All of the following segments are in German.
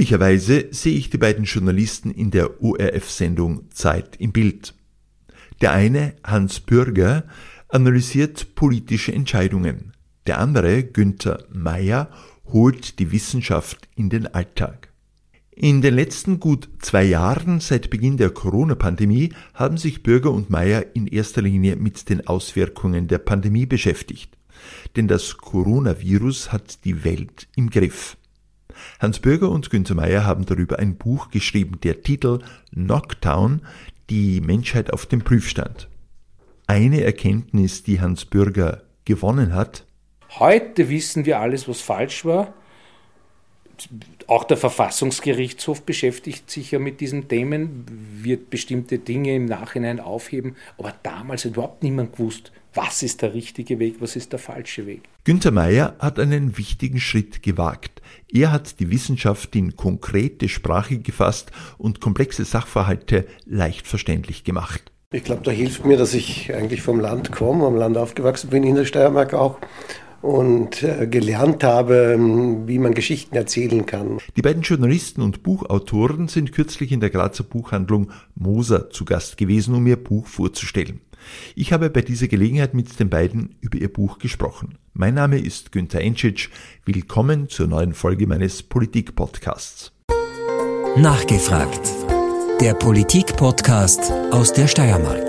Üblicherweise sehe ich die beiden Journalisten in der ORF-Sendung Zeit im Bild. Der eine, Hans Bürger, analysiert politische Entscheidungen. Der andere, Günther Meyer, holt die Wissenschaft in den Alltag. In den letzten gut zwei Jahren seit Beginn der Corona-Pandemie haben sich Bürger und Meyer in erster Linie mit den Auswirkungen der Pandemie beschäftigt. Denn das Coronavirus hat die Welt im Griff. Hans Bürger und Günther Meyer haben darüber ein Buch geschrieben, der Titel Knockdown, die Menschheit auf dem Prüfstand. Eine Erkenntnis, die Hans Bürger gewonnen hat, Heute wissen wir alles, was falsch war. Auch der Verfassungsgerichtshof beschäftigt sich ja mit diesen Themen, wird bestimmte Dinge im Nachhinein aufheben. Aber damals hat überhaupt niemand gewusst, was ist der richtige Weg, was ist der falsche Weg. Günther Meyer hat einen wichtigen Schritt gewagt. Er hat die Wissenschaft in konkrete Sprache gefasst und komplexe Sachverhalte leicht verständlich gemacht. Ich glaube, da hilft mir, dass ich eigentlich vom Land komme, am Land aufgewachsen bin, in der Steiermark auch und äh, gelernt habe, ähm, wie man Geschichten erzählen kann. Die beiden Journalisten und Buchautoren sind kürzlich in der Grazer Buchhandlung Moser zu Gast gewesen, um ihr Buch vorzustellen. Ich habe bei dieser Gelegenheit mit den beiden über ihr Buch gesprochen. Mein Name ist Günther Enschitsch. Willkommen zur neuen Folge meines Politik-Podcasts. Nachgefragt. Der Politik-Podcast aus der Steiermark.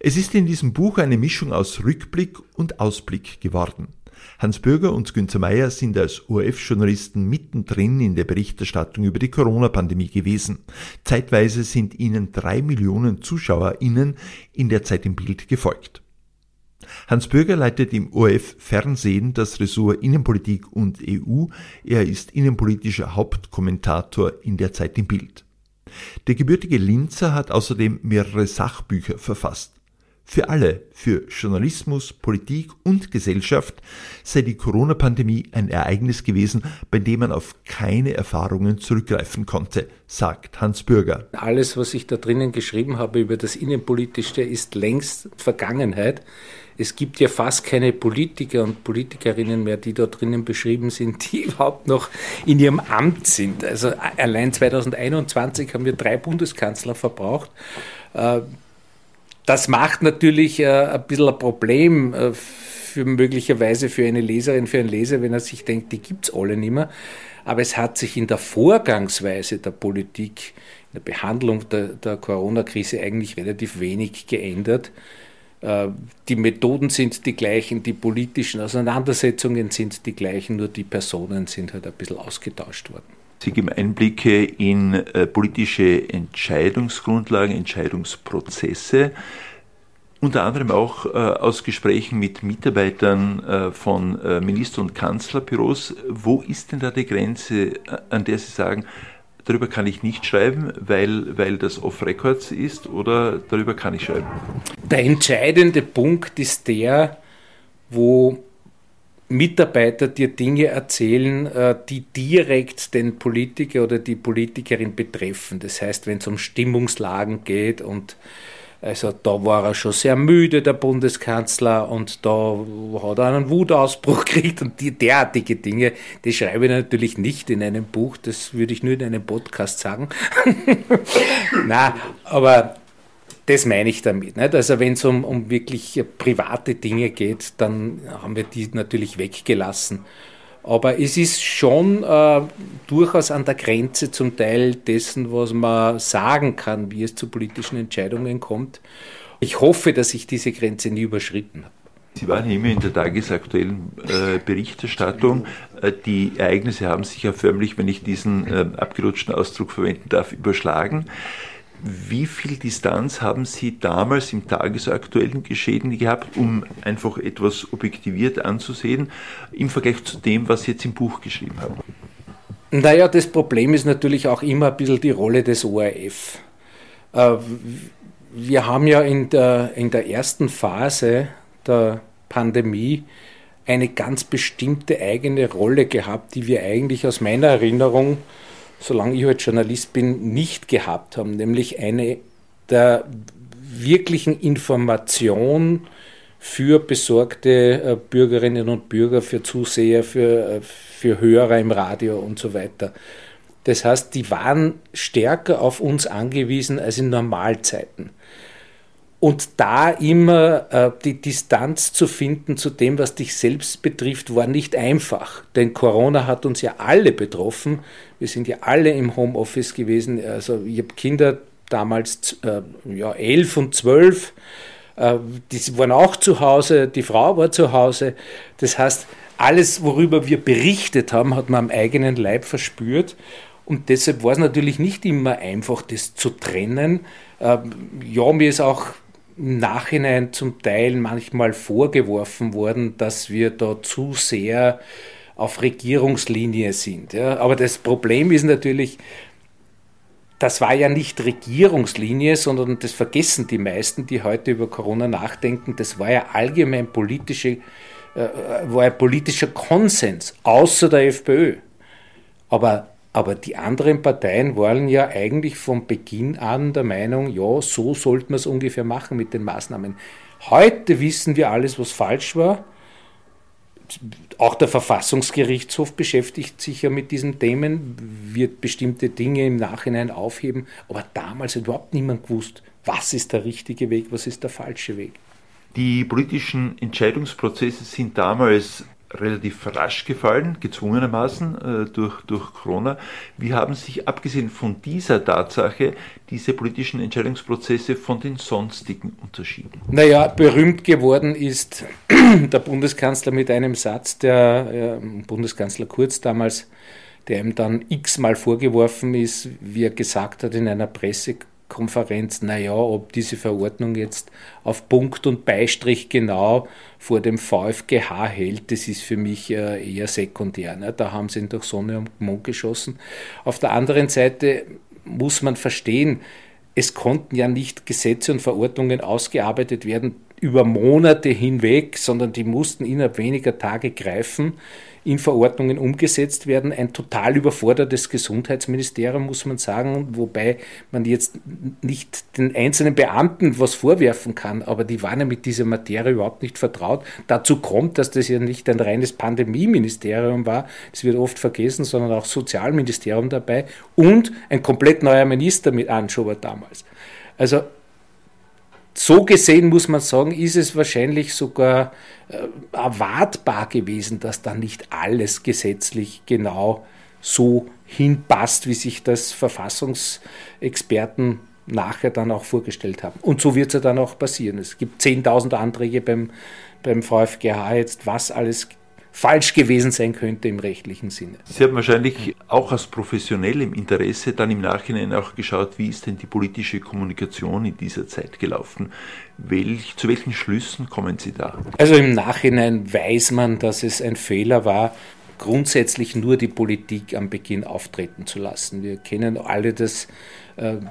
Es ist in diesem Buch eine Mischung aus Rückblick und Ausblick geworden. Hans Bürger und Günter Meyer sind als ORF-Journalisten mittendrin in der Berichterstattung über die Corona-Pandemie gewesen. Zeitweise sind ihnen drei Millionen ZuschauerInnen in der Zeit im Bild gefolgt. Hans Bürger leitet im ORF Fernsehen das Ressort Innenpolitik und EU. Er ist innenpolitischer Hauptkommentator in der Zeit im Bild. Der gebürtige Linzer hat außerdem mehrere Sachbücher verfasst. Für alle, für Journalismus, Politik und Gesellschaft sei die Corona-Pandemie ein Ereignis gewesen, bei dem man auf keine Erfahrungen zurückgreifen konnte, sagt Hans Bürger. Alles, was ich da drinnen geschrieben habe über das Innenpolitische, ist längst Vergangenheit. Es gibt ja fast keine Politiker und Politikerinnen mehr, die da drinnen beschrieben sind, die überhaupt noch in ihrem Amt sind. Also allein 2021 haben wir drei Bundeskanzler verbraucht. Das macht natürlich äh, ein bisschen ein Problem äh, für möglicherweise für eine Leserin, für einen Leser, wenn er sich denkt, die gibt es alle nicht mehr. Aber es hat sich in der Vorgangsweise der Politik, in der Behandlung der, der Corona-Krise eigentlich relativ wenig geändert. Äh, die Methoden sind die gleichen, die politischen Auseinandersetzungen sind die gleichen, nur die Personen sind halt ein bisschen ausgetauscht worden. Sie geben Einblicke in äh, politische Entscheidungsgrundlagen, Entscheidungsprozesse, unter anderem auch äh, aus Gesprächen mit Mitarbeitern äh, von Minister- und Kanzlerbüros. Wo ist denn da die Grenze, an der Sie sagen, darüber kann ich nicht schreiben, weil, weil das off-records ist oder darüber kann ich schreiben? Der entscheidende Punkt ist der, wo Mitarbeiter dir Dinge erzählen, äh, die direkt den Politiker oder die Politikerin betreffen. Das heißt, wenn es um Stimmungslagen geht und also da war er schon sehr müde, der Bundeskanzler, und da hat er einen Wutausbruch gekriegt und die derartige Dinge, die schreibe ich natürlich nicht in einem Buch, das würde ich nur in einem Podcast sagen. Na, aber das meine ich damit. Nicht? Also wenn es um, um wirklich private Dinge geht, dann haben wir die natürlich weggelassen. Aber es ist schon äh, durchaus an der Grenze zum Teil dessen, was man sagen kann, wie es zu politischen Entscheidungen kommt. Ich hoffe, dass ich diese Grenze nie überschritten habe. Sie waren immer in der tagesaktuellen äh, Berichterstattung. Äh, die Ereignisse haben sich ja förmlich, wenn ich diesen äh, abgerutschten Ausdruck verwenden darf, überschlagen. Wie viel Distanz haben Sie damals im tagesaktuellen Geschehen gehabt, um einfach etwas objektiviert anzusehen, im Vergleich zu dem, was Sie jetzt im Buch geschrieben haben? Naja, das Problem ist natürlich auch immer ein bisschen die Rolle des ORF. Äh, wir haben ja in der, in der ersten Phase der Pandemie eine ganz bestimmte eigene Rolle gehabt, die wir eigentlich aus meiner Erinnerung solange ich als Journalist bin, nicht gehabt haben, nämlich eine der wirklichen Information für besorgte äh, Bürgerinnen und Bürger, für Zuseher, für, äh, für Hörer im Radio und so weiter. Das heißt, die waren stärker auf uns angewiesen als in Normalzeiten. Und da immer äh, die Distanz zu finden zu dem, was dich selbst betrifft, war nicht einfach. Denn Corona hat uns ja alle betroffen. Wir sind ja alle im Homeoffice gewesen. Also ich habe Kinder damals äh, ja, elf und zwölf. Äh, die waren auch zu Hause, die Frau war zu Hause. Das heißt, alles, worüber wir berichtet haben, hat man am eigenen Leib verspürt. Und deshalb war es natürlich nicht immer einfach, das zu trennen. Ähm, ja, mir ist auch im Nachhinein zum Teil manchmal vorgeworfen worden, dass wir da zu sehr auf Regierungslinie sind. Ja. Aber das Problem ist natürlich, das war ja nicht Regierungslinie, sondern das vergessen die meisten, die heute über Corona nachdenken. Das war ja allgemein politische, äh, war ein politischer Konsens, außer der FPÖ. Aber, aber die anderen Parteien waren ja eigentlich von Beginn an der Meinung, ja, so sollte man es ungefähr machen mit den Maßnahmen. Heute wissen wir alles, was falsch war auch der Verfassungsgerichtshof beschäftigt sich ja mit diesen Themen, wird bestimmte Dinge im Nachhinein aufheben, aber damals hat überhaupt niemand gewusst, was ist der richtige Weg, was ist der falsche Weg. Die politischen Entscheidungsprozesse sind damals relativ rasch gefallen, gezwungenermaßen äh, durch, durch Corona. Wie haben sich abgesehen von dieser Tatsache diese politischen Entscheidungsprozesse von den sonstigen unterschieden? Naja, berühmt geworden ist der Bundeskanzler mit einem Satz, der äh, Bundeskanzler Kurz damals, der ihm dann x-mal vorgeworfen ist, wie er gesagt hat in einer Pressekonferenz, Konferenz, naja, ob diese Verordnung jetzt auf Punkt und Beistrich genau vor dem VfGH hält, das ist für mich äh, eher sekundär. Ne? Da haben sie ihn durch Sonne und Mond geschossen. Auf der anderen Seite muss man verstehen, es konnten ja nicht Gesetze und Verordnungen ausgearbeitet werden über Monate hinweg, sondern die mussten innerhalb weniger Tage greifen in Verordnungen umgesetzt werden. Ein total überfordertes Gesundheitsministerium, muss man sagen, wobei man jetzt nicht den einzelnen Beamten was vorwerfen kann, aber die waren ja mit dieser Materie überhaupt nicht vertraut. Dazu kommt, dass das ja nicht ein reines Pandemieministerium war, das wird oft vergessen, sondern auch Sozialministerium dabei und ein komplett neuer Minister mit Anschober damals. Also so gesehen muss man sagen, ist es wahrscheinlich sogar äh, erwartbar gewesen, dass da nicht alles gesetzlich genau so hinpasst, wie sich das Verfassungsexperten nachher dann auch vorgestellt haben. Und so wird es ja dann auch passieren. Es gibt 10.000 Anträge beim, beim VfGH jetzt, was alles falsch gewesen sein könnte im rechtlichen Sinne. Sie haben wahrscheinlich auch aus professionellem Interesse dann im Nachhinein auch geschaut, wie ist denn die politische Kommunikation in dieser Zeit gelaufen? Welch, zu welchen Schlüssen kommen Sie da? Also im Nachhinein weiß man, dass es ein Fehler war, grundsätzlich nur die Politik am Beginn auftreten zu lassen. Wir kennen alle das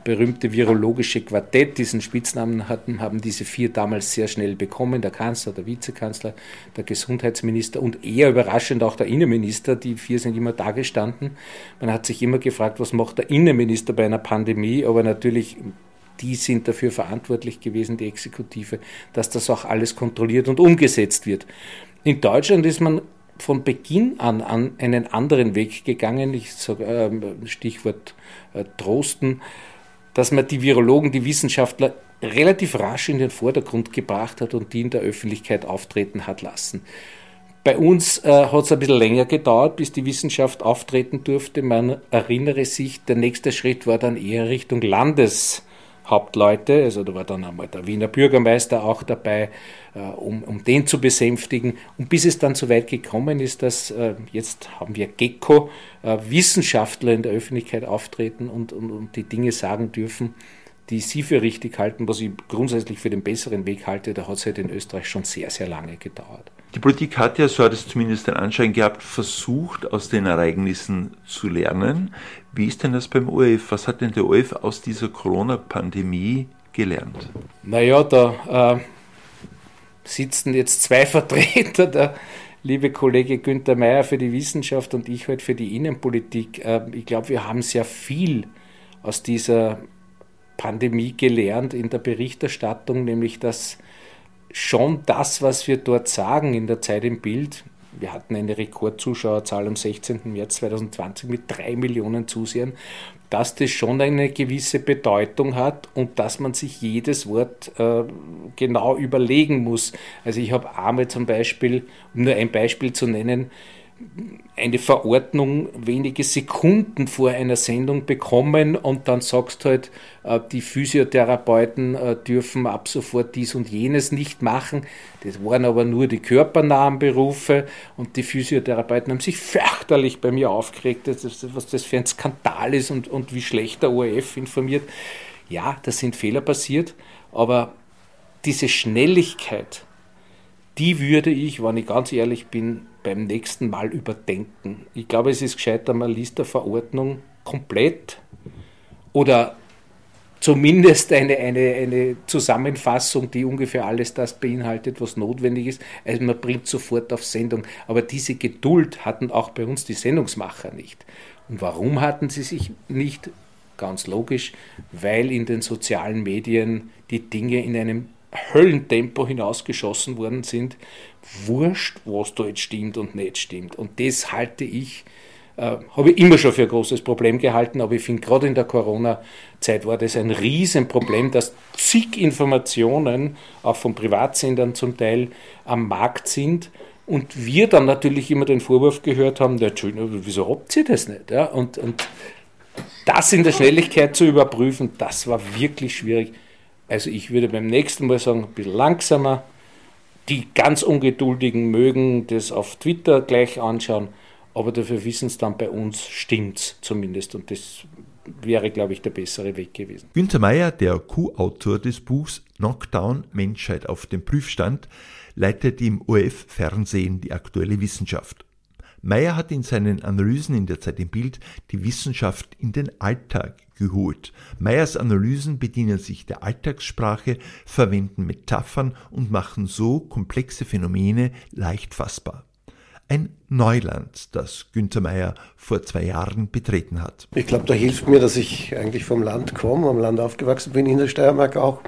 berühmte virologische Quartett. Diesen Spitznamen hatten, haben diese vier damals sehr schnell bekommen, der Kanzler, der Vizekanzler, der Gesundheitsminister und eher überraschend auch der Innenminister. Die vier sind immer da gestanden. Man hat sich immer gefragt, was macht der Innenminister bei einer Pandemie, aber natürlich die sind dafür verantwortlich gewesen, die Exekutive, dass das auch alles kontrolliert und umgesetzt wird. In Deutschland ist man von Beginn an, an einen anderen Weg gegangen. Ich sage äh, Stichwort äh, Trosten, dass man die Virologen, die Wissenschaftler relativ rasch in den Vordergrund gebracht hat und die in der Öffentlichkeit auftreten hat lassen. Bei uns äh, hat es ein bisschen länger gedauert, bis die Wissenschaft auftreten durfte. Man erinnere sich, der nächste Schritt war dann eher Richtung Landes. Hauptleute, also da war dann einmal der Wiener Bürgermeister auch dabei, um, um den zu besänftigen. Und bis es dann so weit gekommen ist, dass äh, jetzt haben wir Gecko, äh, Wissenschaftler in der Öffentlichkeit auftreten und, und, und die Dinge sagen dürfen, die Sie für richtig halten, was ich grundsätzlich für den besseren Weg halte, da hat es halt in Österreich schon sehr, sehr lange gedauert. Die Politik hat ja, so hat es zumindest den Anschein gehabt, versucht, aus den Ereignissen zu lernen. Wie ist denn das beim ORF? Was hat denn der ORF aus dieser Corona-Pandemie gelernt? Naja, da äh, sitzen jetzt zwei Vertreter, der liebe Kollege Günther Mayer für die Wissenschaft und ich heute für die Innenpolitik. Äh, ich glaube, wir haben sehr viel aus dieser Pandemie gelernt in der Berichterstattung, nämlich dass schon das, was wir dort sagen in der Zeit im Bild. Wir hatten eine Rekordzuschauerzahl am 16. März 2020 mit drei Millionen Zusehern, dass das schon eine gewisse Bedeutung hat und dass man sich jedes Wort äh, genau überlegen muss. Also ich habe einmal zum Beispiel, um nur ein Beispiel zu nennen, eine Verordnung wenige Sekunden vor einer Sendung bekommen und dann sagst halt, äh, die Physiotherapeuten äh, dürfen ab sofort dies und jenes nicht machen. Das waren aber nur die körpernahen Berufe und die Physiotherapeuten haben sich fürchterlich bei mir aufgeregt, was das für ein Skandal ist und, und wie schlecht der ORF informiert. Ja, da sind Fehler passiert, aber diese Schnelligkeit, die würde ich, wenn ich ganz ehrlich bin, beim nächsten Mal überdenken. Ich glaube, es ist gescheiter, man liest der Verordnung komplett oder zumindest eine, eine, eine Zusammenfassung, die ungefähr alles das beinhaltet, was notwendig ist. Also man bringt sofort auf Sendung. Aber diese Geduld hatten auch bei uns die Sendungsmacher nicht. Und warum hatten sie sich nicht? Ganz logisch, weil in den sozialen Medien die Dinge in einem Höllentempo hinausgeschossen worden sind. Wurscht, was da jetzt stimmt und nicht stimmt. Und das halte ich, äh, habe ich immer schon für ein großes Problem gehalten, aber ich finde, gerade in der Corona-Zeit war das ein Riesenproblem, dass zig Informationen, auch von Privatsendern zum Teil, am Markt sind. Und wir dann natürlich immer den Vorwurf gehört haben, wieso habt ihr das nicht? Ja, und, und das in der Schnelligkeit zu überprüfen, das war wirklich schwierig. Also ich würde beim nächsten Mal sagen, ein bisschen langsamer. Die ganz Ungeduldigen mögen das auf Twitter gleich anschauen, aber dafür wissen es dann bei uns, stimmt es zumindest. Und das wäre, glaube ich, der bessere Weg gewesen. Günter Meyer, der Co-Autor des Buchs Knockdown Menschheit auf dem Prüfstand, leitet im ORF-Fernsehen die aktuelle Wissenschaft. Meyer hat in seinen Analysen in der Zeit im Bild die Wissenschaft in den Alltag geholt. Meyers Analysen bedienen sich der Alltagssprache, verwenden Metaphern und machen so komplexe Phänomene leicht fassbar. Ein Neuland, das Günther Meyer vor zwei Jahren betreten hat. Ich glaube, da hilft mir, dass ich eigentlich vom Land komme, am Land aufgewachsen bin, in der Steiermark auch,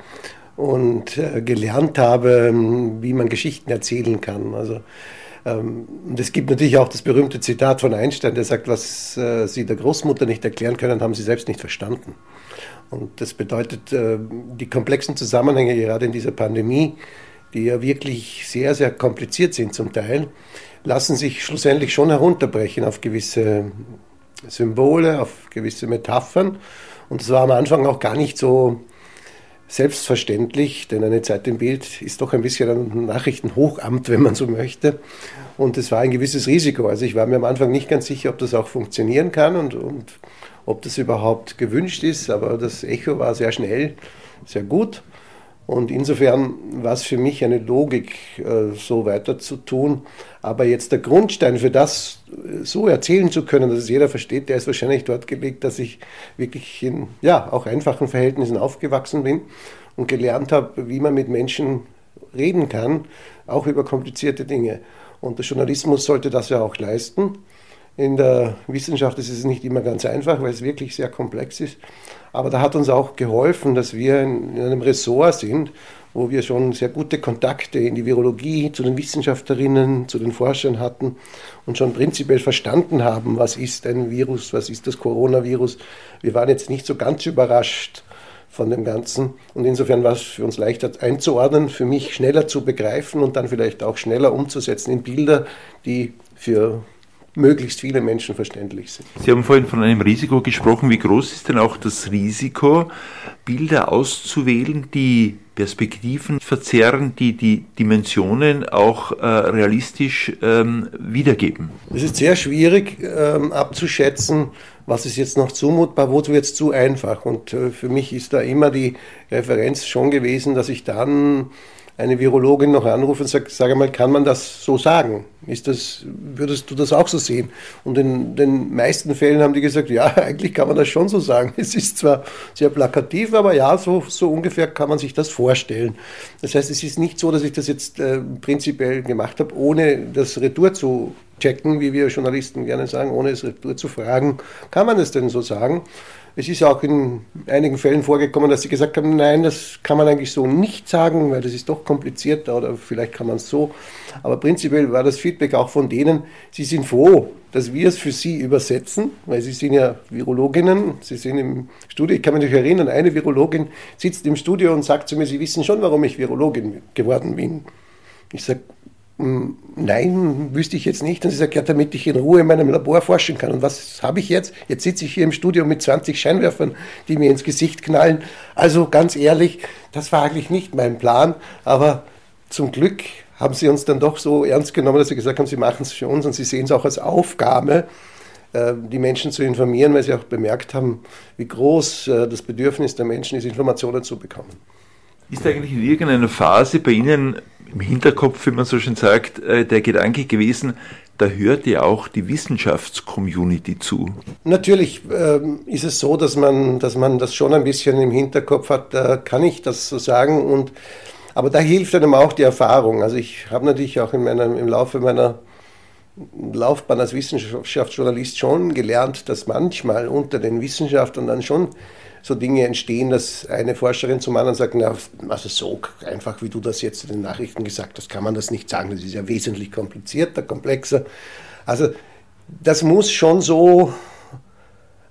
und äh, gelernt habe, wie man Geschichten erzählen kann. Also ähm, und es gibt natürlich auch das berühmte Zitat von Einstein, der sagt, was äh, Sie der Großmutter nicht erklären können, haben Sie selbst nicht verstanden. Und das bedeutet, äh, die komplexen Zusammenhänge gerade in dieser Pandemie, die ja wirklich sehr, sehr kompliziert sind zum Teil, lassen sich schlussendlich schon herunterbrechen auf gewisse Symbole, auf gewisse Metaphern. Und es war am Anfang auch gar nicht so selbstverständlich, denn eine Zeit im Bild ist doch ein bisschen ein Nachrichtenhochamt, wenn man so möchte. Und es war ein gewisses Risiko. Also ich war mir am Anfang nicht ganz sicher, ob das auch funktionieren kann und, und ob das überhaupt gewünscht ist. Aber das Echo war sehr schnell, sehr gut. Und insofern war es für mich eine Logik, äh, so weiter zu tun. Aber jetzt der Grundstein für das, äh, so erzählen zu können, dass es jeder versteht, der ist wahrscheinlich dort gelegt, dass ich wirklich in ja, auch einfachen Verhältnissen aufgewachsen bin und gelernt habe, wie man mit Menschen reden kann, auch über komplizierte Dinge. Und der Journalismus sollte das ja auch leisten. In der Wissenschaft ist es nicht immer ganz einfach, weil es wirklich sehr komplex ist. Aber da hat uns auch geholfen, dass wir in, einem Ressort sind, wo wir schon sehr gute Kontakte in die Virologie zu den Wissenschaftlerinnen, zu den Forschern hatten und schon prinzipiell verstanden haben, was ist ein Virus, was ist das Coronavirus. Wir waren jetzt nicht so ganz überrascht von dem Ganzen und insofern war es für uns leichter einzuordnen, für mich schneller zu begreifen und dann vielleicht auch schneller umzusetzen in Bilder, die für möglichst viele Menschen verständlich sind. Sie haben vorhin von einem Risiko gesprochen. Wie groß ist denn auch das Risiko, Bilder auszuwählen, die Perspektiven verzerren, die die Dimensionen auch äh, realistisch ähm, wiedergeben? Es ist sehr schwierig ähm, abzuschätzen, was ist jetzt noch zumutbar, wo wird es zu einfach. Und äh, für mich ist da immer die Referenz schon gewesen, dass ich dann eine Virologin noch anrufe und sage, sage mal, kann man das so sagen? Ist das, würdest du das auch so sehen? Und in den meisten Fällen haben die gesagt, ja, eigentlich kann man das schon so sagen. Es ist zwar sehr plakativ, aber ja, so, so ungefähr kann man sich das vorstellen. Das heißt, es ist nicht so, dass ich das jetzt äh, prinzipiell gemacht habe, ohne das Retour zu checken, wie wir Journalisten gerne sagen, ohne es zu fragen, kann man es denn so sagen? Es ist auch in einigen Fällen vorgekommen, dass sie gesagt haben, nein, das kann man eigentlich so nicht sagen, weil das ist doch komplizierter oder vielleicht kann man es so. Aber prinzipiell war das Feedback auch von denen, sie sind froh, dass wir es für sie übersetzen, weil sie sind ja Virologinnen, sie sind im Studio. Ich kann mich erinnern, eine Virologin sitzt im Studio und sagt zu mir, sie wissen schon, warum ich Virologin geworden bin. Ich sage, nein, wüsste ich jetzt nicht. Und sie sagt, ja, damit ich in Ruhe in meinem Labor forschen kann. Und was habe ich jetzt? Jetzt sitze ich hier im Studio mit 20 Scheinwerfern, die mir ins Gesicht knallen. Also ganz ehrlich, das war eigentlich nicht mein Plan. Aber zum Glück haben sie uns dann doch so ernst genommen, dass sie gesagt haben, sie machen es für uns und sie sehen es auch als Aufgabe, äh, die Menschen zu informieren, weil sie auch bemerkt haben, wie groß äh, das Bedürfnis der Menschen ist, Informationen zu bekommen. Ist eigentlich in irgendeiner Phase bei Ihnen im Hinterkopf, wie man so schön sagt, äh, der Gedanke gewesen, da hört ja auch die Wissenschaftscommunity zu. Natürlich ähm, ist es so, dass man, dass man das schon ein bisschen im Hinterkopf hat, da kann ich das so sagen. Und, aber da hilft einem auch die Erfahrung. Also ich habe natürlich auch in meiner, im Laufe meiner Laufbahn als Wissenschaftsjournalist schon gelernt, dass manchmal unter den Wissenschaftlern dann schon so Dinge entstehen, dass eine Forscherin zum anderen sagt, na, also so einfach, wie du das jetzt in den Nachrichten gesagt hast, kann man das nicht sagen. Das ist ja wesentlich komplizierter, komplexer. Also das muss schon so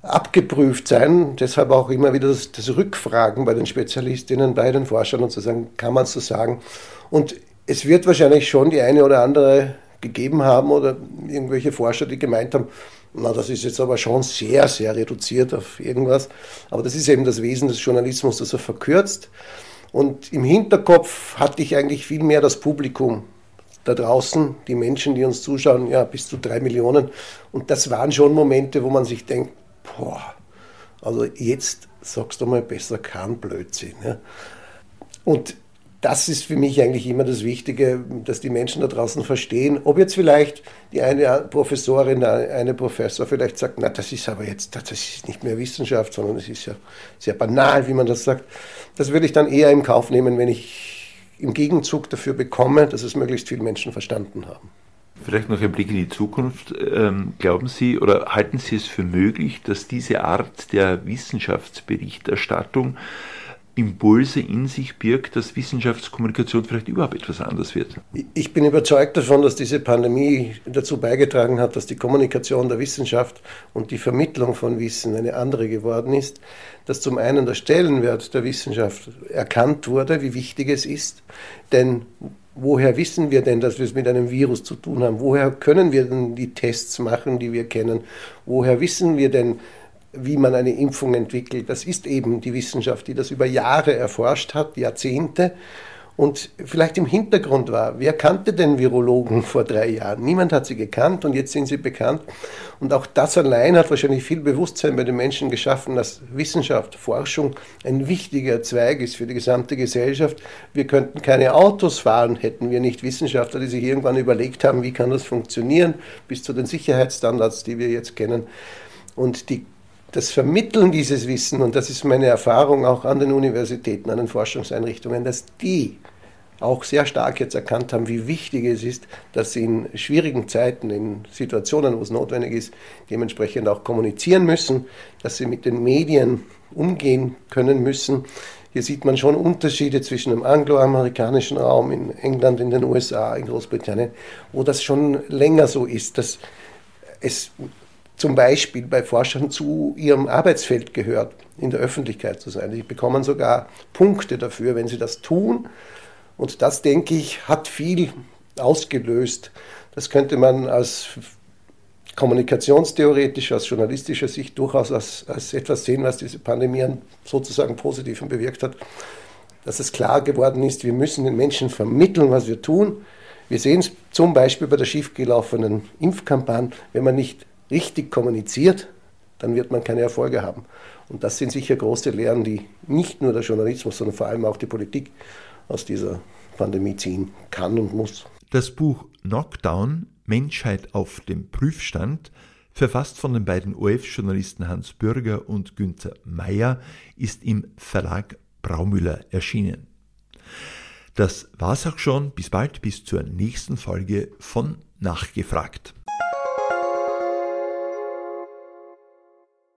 abgeprüft sein. Deshalb auch immer wieder das, das Rückfragen bei den Spezialistinnen, bei den Forschern und zu sagen, kann man es so sagen. Und es wird wahrscheinlich schon die eine oder andere gegeben haben oder irgendwelche Forscher, die gemeint haben, na, das ist jetzt aber schon sehr, sehr reduziert auf irgendwas. Aber das ist eben das Wesen des Journalismus, dass er verkürzt. Und im Hinterkopf hatte ich eigentlich viel mehr das Publikum da draußen, die Menschen, die uns zuschauen, ja, bis zu drei Millionen. Und das waren schon Momente, wo man sich denkt, boah, also jetzt sagst du mal besser kein Blödsinn. Ja. Und das ist für mich eigentlich immer das Wichtige, dass die Menschen da draußen verstehen, ob jetzt vielleicht die eine Professorin, eine Professor vielleicht sagt, na, das ist aber jetzt, das ist nicht mehr Wissenschaft, sondern es ist ja sehr banal, wie man das sagt. Das würde ich dann eher im Kauf nehmen, wenn ich im Gegenzug dafür bekomme, dass es möglichst viele Menschen verstanden haben. Vielleicht noch ein Blick in die Zukunft. Ähm, glauben Sie oder halten Sie es für möglich, dass diese Art der Wissenschaftsberichterstattung Impulse in sich birgt, dass Wissenschaftskommunikation vielleicht überhaupt etwas anders wird. Ich bin überzeugt davon, dass diese Pandemie dazu beigetragen hat, dass die Kommunikation der Wissenschaft und die Vermittlung von Wissen eine andere geworden ist, dass zum einen der Stellenwert der Wissenschaft erkannt wurde, wie wichtig es ist, denn woher wissen wir denn, dass wir es mit einem Virus zu tun haben? Woher können wir denn die Tests machen, die wir kennen? Woher wissen wir denn, wie man eine Impfung entwickelt. Das ist eben die Wissenschaft, die das über Jahre erforscht hat, Jahrzehnte. Und vielleicht im Hintergrund war, wer kannte den Virologen vor drei Jahren? Niemand hat sie gekannt und jetzt sind sie bekannt. Und auch das allein hat wahrscheinlich viel Bewusstsein bei den Menschen geschaffen, dass Wissenschaft, Forschung ein wichtiger Zweig ist für die gesamte Gesellschaft. Wir könnten keine Autos fahren, hätten wir nicht Wissenschaftler, die sich irgendwann überlegt haben, wie kann das funktionieren, bis zu den Sicherheitsstandards, die wir jetzt kennen. Und die das Vermitteln dieses Wissen, und das ist meine Erfahrung auch an den Universitäten, an den Forschungseinrichtungen, dass die auch sehr stark jetzt erkannt haben, wie wichtig es ist, dass sie in schwierigen Zeiten, in Situationen, wo es notwendig ist, dementsprechend auch kommunizieren müssen, dass sie mit den Medien umgehen können müssen. Hier sieht man schon Unterschiede zwischen dem angloamerikanischen Raum in England, in den USA, in Großbritannien, wo das schon länger so ist, dass es zum Beispiel bei Forschern zu ihrem Arbeitsfeld gehört, in der Öffentlichkeit zu sein. Sie bekommen sogar Punkte dafür, wenn sie das tun. Und das, denke ich, hat viel ausgelöst. Das könnte man als kommunikationstheoretisch, aus journalistischer Sicht durchaus als, als etwas sehen, was diese Pandemie sozusagen Positiven bewirkt hat. Dass es klar geworden ist, wir müssen den Menschen vermitteln, was wir tun. Wir sehen es zum Beispiel bei der schiefgelaufenen Impfkampagne, wenn man nicht richtig kommuniziert, dann wird man keine Erfolge haben. Und das sind sicher große Lehren, die nicht nur der Journalismus, sondern vor allem auch die Politik aus dieser Pandemie ziehen kann und muss. Das Buch Knockdown, Menschheit auf dem Prüfstand, verfasst von den beiden OF-Journalisten Hans Bürger und Günther Meyer, ist im Verlag Braumüller erschienen. Das war's auch schon. Bis bald, bis zur nächsten Folge von Nachgefragt.